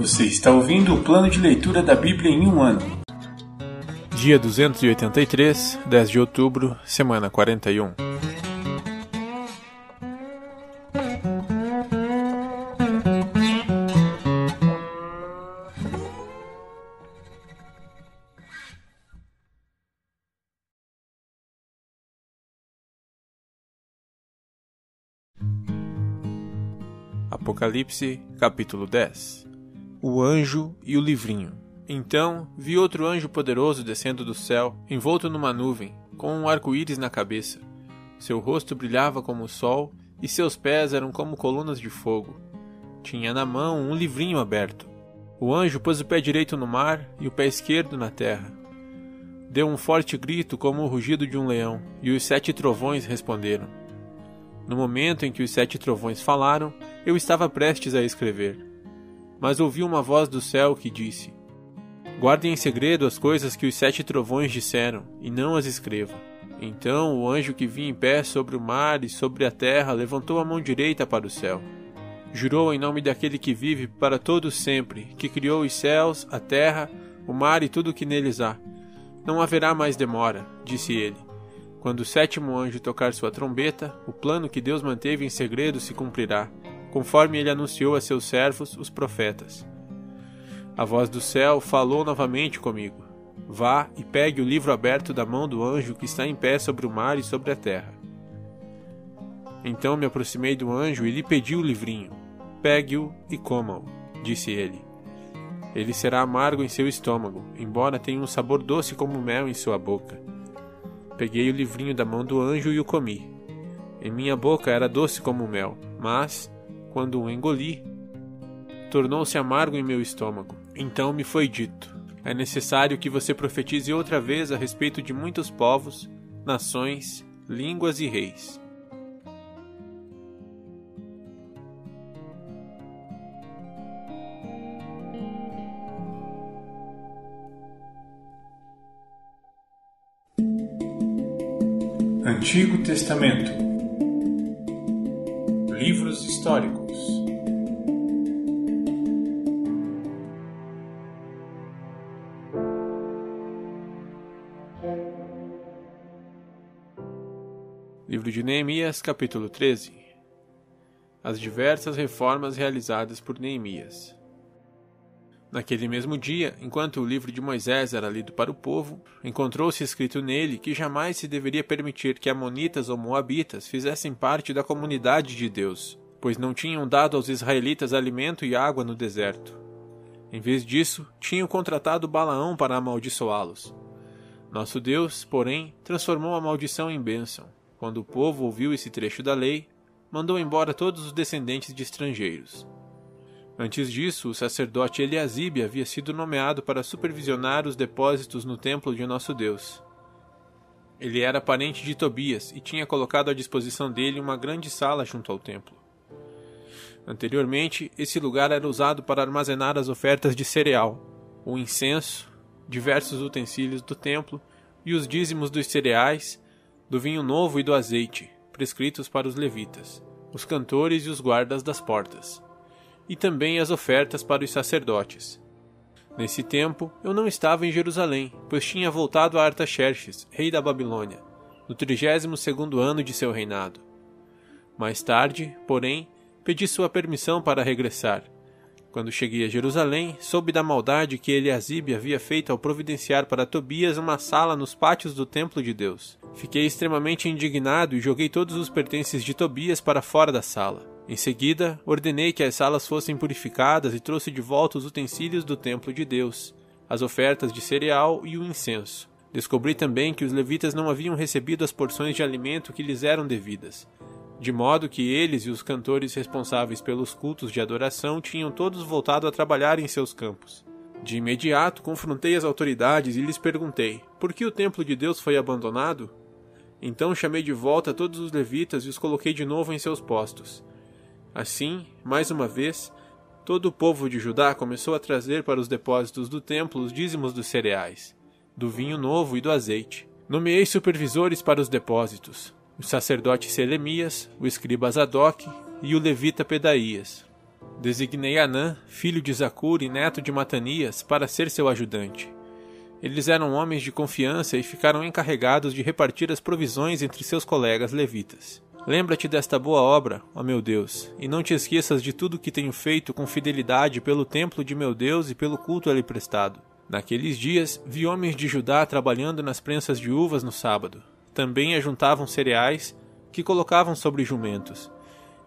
Você está ouvindo o plano de leitura da Bíblia em um ano. Dia 283, 10 de outubro, semana 41. Apocalipse, capítulo 10 O anjo e o livrinho. Então vi outro anjo poderoso descendo do céu, envolto numa nuvem, com um arco-íris na cabeça. Seu rosto brilhava como o sol e seus pés eram como colunas de fogo. Tinha na mão um livrinho aberto. O anjo pôs o pé direito no mar e o pé esquerdo na terra. Deu um forte grito como o rugido de um leão, e os sete trovões responderam. No momento em que os sete trovões falaram, eu estava prestes a escrever. Mas ouvi uma voz do céu que disse: Guardem em segredo as coisas que os sete trovões disseram, e não as escreva. Então o anjo que vinha em pé sobre o mar e sobre a terra levantou a mão direita para o céu. Jurou em nome daquele que vive para todos sempre, que criou os céus, a terra, o mar e tudo o que neles há. Não haverá mais demora, disse ele. Quando o sétimo anjo tocar sua trombeta, o plano que Deus manteve em segredo se cumprirá, conforme ele anunciou a seus servos, os profetas. A voz do céu falou novamente comigo: Vá e pegue o livro aberto da mão do anjo que está em pé sobre o mar e sobre a terra. Então me aproximei do anjo e lhe pedi o livrinho. Pegue-o e coma-o, disse ele. Ele será amargo em seu estômago, embora tenha um sabor doce como mel em sua boca. Peguei o livrinho da mão do anjo e o comi. Em minha boca era doce como mel, mas, quando o engoli, tornou-se amargo em meu estômago. Então me foi dito: É necessário que você profetize outra vez a respeito de muitos povos, nações, línguas e reis. Antigo Testamento Livros históricos Livro de Neemias, capítulo 13 As diversas reformas realizadas por Neemias. Naquele mesmo dia, enquanto o livro de Moisés era lido para o povo, encontrou-se escrito nele que jamais se deveria permitir que Amonitas ou Moabitas fizessem parte da comunidade de Deus, pois não tinham dado aos israelitas alimento e água no deserto. Em vez disso, tinham contratado Balaão para amaldiçoá-los. Nosso Deus, porém, transformou a maldição em bênção. Quando o povo ouviu esse trecho da lei, mandou embora todos os descendentes de estrangeiros. Antes disso, o sacerdote Eliasibe havia sido nomeado para supervisionar os depósitos no templo de nosso Deus. Ele era parente de Tobias e tinha colocado à disposição dele uma grande sala junto ao templo. Anteriormente, esse lugar era usado para armazenar as ofertas de cereal, o incenso, diversos utensílios do templo e os dízimos dos cereais, do vinho novo e do azeite, prescritos para os levitas, os cantores e os guardas das portas e também as ofertas para os sacerdotes. Nesse tempo, eu não estava em Jerusalém, pois tinha voltado a Artaxerxes, rei da Babilônia, no trigésimo segundo ano de seu reinado. Mais tarde, porém, pedi sua permissão para regressar. Quando cheguei a Jerusalém, soube da maldade que Eliasibe havia feito ao providenciar para Tobias uma sala nos pátios do templo de Deus. Fiquei extremamente indignado e joguei todos os pertences de Tobias para fora da sala. Em seguida, ordenei que as salas fossem purificadas e trouxe de volta os utensílios do templo de Deus, as ofertas de cereal e o incenso. Descobri também que os levitas não haviam recebido as porções de alimento que lhes eram devidas, de modo que eles e os cantores responsáveis pelos cultos de adoração tinham todos voltado a trabalhar em seus campos. De imediato confrontei as autoridades e lhes perguntei: por que o templo de Deus foi abandonado? Então chamei de volta todos os levitas e os coloquei de novo em seus postos. Assim, mais uma vez, todo o povo de Judá começou a trazer para os depósitos do templo os dízimos dos cereais, do vinho novo e do azeite. Nomeei supervisores para os depósitos, o sacerdote Selemias, o escriba Zadok e o levita Pedaías. Designei Anã, filho de Zacur e neto de Matanias, para ser seu ajudante. Eles eram homens de confiança e ficaram encarregados de repartir as provisões entre seus colegas levitas. Lembra-te desta boa obra, ó meu Deus, e não te esqueças de tudo que tenho feito com fidelidade pelo templo de meu Deus e pelo culto a ele prestado. Naqueles dias, vi homens de Judá trabalhando nas prensas de uvas no sábado. Também ajuntavam cereais, que colocavam sobre jumentos,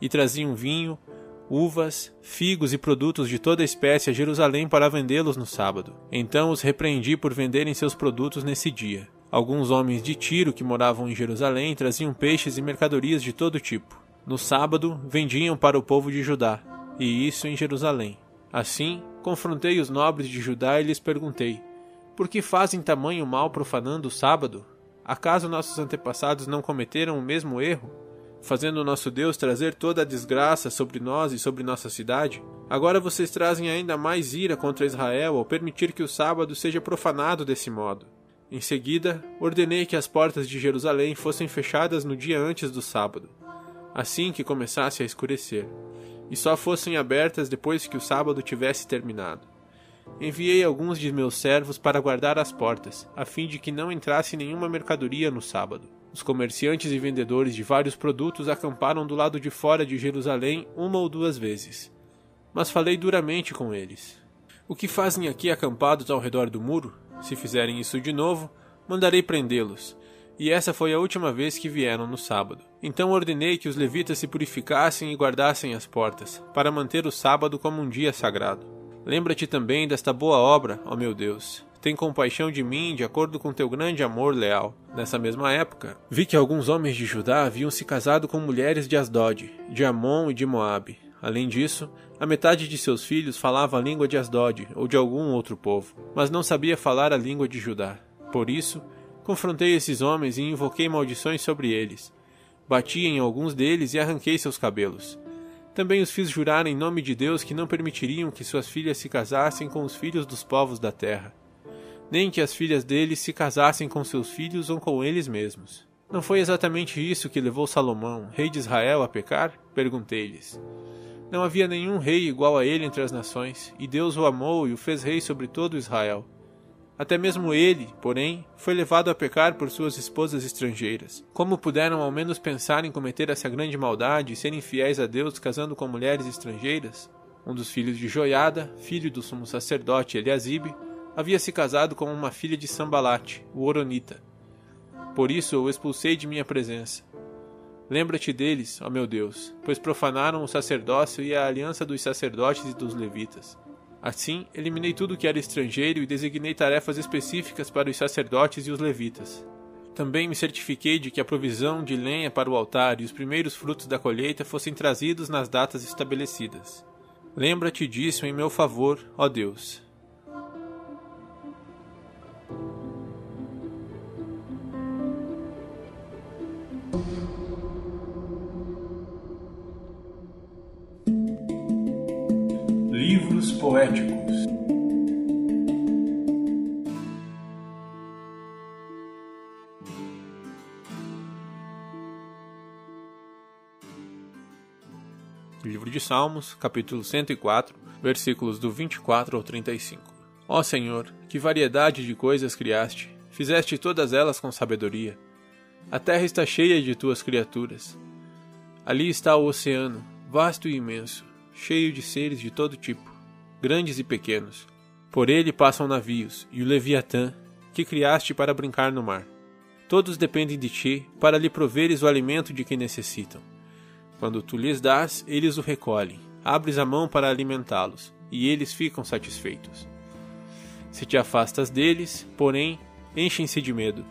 e traziam vinho, uvas, figos e produtos de toda espécie a Jerusalém para vendê-los no sábado. Então os repreendi por venderem seus produtos nesse dia. Alguns homens de Tiro que moravam em Jerusalém traziam peixes e mercadorias de todo tipo. No sábado, vendiam para o povo de Judá, e isso em Jerusalém. Assim, confrontei os nobres de Judá e lhes perguntei: Por que fazem tamanho mal profanando o sábado? Acaso nossos antepassados não cometeram o mesmo erro, fazendo nosso Deus trazer toda a desgraça sobre nós e sobre nossa cidade? Agora vocês trazem ainda mais ira contra Israel ao permitir que o sábado seja profanado desse modo. Em seguida, ordenei que as portas de Jerusalém fossem fechadas no dia antes do sábado, assim que começasse a escurecer, e só fossem abertas depois que o sábado tivesse terminado. Enviei alguns de meus servos para guardar as portas, a fim de que não entrasse nenhuma mercadoria no sábado. Os comerciantes e vendedores de vários produtos acamparam do lado de fora de Jerusalém uma ou duas vezes. Mas falei duramente com eles. O que fazem aqui acampados ao redor do muro? Se fizerem isso de novo, mandarei prendê-los. E essa foi a última vez que vieram no sábado. Então ordenei que os levitas se purificassem e guardassem as portas, para manter o sábado como um dia sagrado. Lembra-te também desta boa obra, ó meu Deus. Tem compaixão de mim de acordo com teu grande amor leal. Nessa mesma época, vi que alguns homens de Judá haviam se casado com mulheres de Asdod, de Amon e de Moabe. Além disso, a metade de seus filhos falava a língua de Asdod ou de algum outro povo, mas não sabia falar a língua de Judá. Por isso, confrontei esses homens e invoquei maldições sobre eles. Bati em alguns deles e arranquei seus cabelos. Também os fiz jurar em nome de Deus que não permitiriam que suas filhas se casassem com os filhos dos povos da terra, nem que as filhas deles se casassem com seus filhos ou com eles mesmos. Não foi exatamente isso que levou Salomão, rei de Israel, a pecar? Perguntei-lhes. Não havia nenhum rei igual a ele entre as nações, e Deus o amou e o fez rei sobre todo Israel. Até mesmo ele, porém, foi levado a pecar por suas esposas estrangeiras. Como puderam ao menos pensar em cometer essa grande maldade e serem fiéis a Deus casando com mulheres estrangeiras? Um dos filhos de Joiada, filho do sumo sacerdote Eliasibe, havia se casado com uma filha de Sambalate, o Oronita. Por isso o expulsei de minha presença. Lembra-te deles, ó meu Deus, pois profanaram o sacerdócio e a aliança dos sacerdotes e dos levitas. Assim, eliminei tudo que era estrangeiro e designei tarefas específicas para os sacerdotes e os levitas. Também me certifiquei de que a provisão de lenha para o altar e os primeiros frutos da colheita fossem trazidos nas datas estabelecidas. Lembra-te disso em meu favor, ó Deus, Livro de Salmos, capítulo 104, versículos do 24 ao 35. Ó Senhor, que variedade de coisas criaste, fizeste todas elas com sabedoria. A terra está cheia de tuas criaturas. Ali está o oceano, vasto e imenso, cheio de seres de todo tipo, grandes e pequenos. Por ele passam navios, e o Leviatã, que criaste para brincar no mar. Todos dependem de ti para lhe proveres o alimento de que necessitam. Quando tu lhes dás, eles o recolhem, abres a mão para alimentá-los, e eles ficam satisfeitos. Se te afastas deles, porém, enchem-se de medo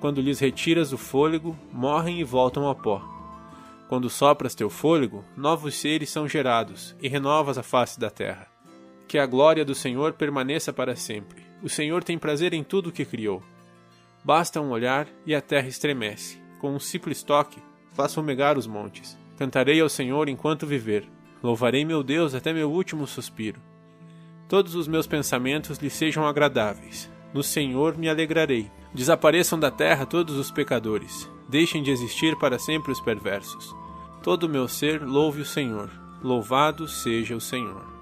quando lhes retiras o fôlego, morrem e voltam ao pó. Quando sopras teu fôlego, novos seres são gerados, e renovas a face da terra. Que a glória do Senhor permaneça para sempre. O Senhor tem prazer em tudo o que criou. Basta um olhar e a terra estremece. Com um simples toque, faço fumegar os montes. Cantarei ao Senhor enquanto viver. Louvarei meu Deus até meu último suspiro. Todos os meus pensamentos lhe sejam agradáveis. No Senhor me alegrarei. Desapareçam da terra todos os pecadores. Deixem de existir para sempre os perversos. Todo o meu ser louve o Senhor. Louvado seja o Senhor.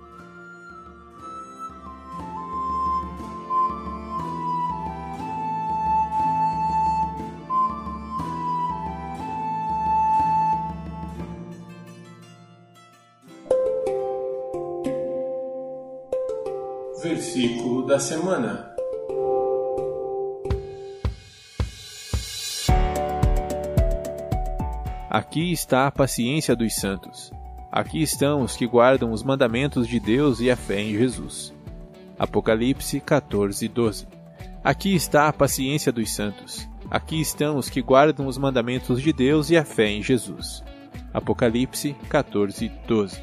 Da semana. Aqui está a paciência dos santos. Aqui estão os que guardam os mandamentos de Deus e a fé em Jesus. Apocalipse 14, 12. Aqui está a paciência dos santos. Aqui estão os que guardam os mandamentos de Deus e a fé em Jesus. Apocalipse 14, 12.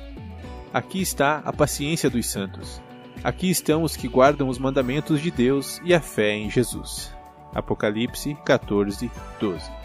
Aqui está a paciência dos santos. Aqui estão os que guardam os mandamentos de Deus e a fé em Jesus. Apocalipse 14, 12.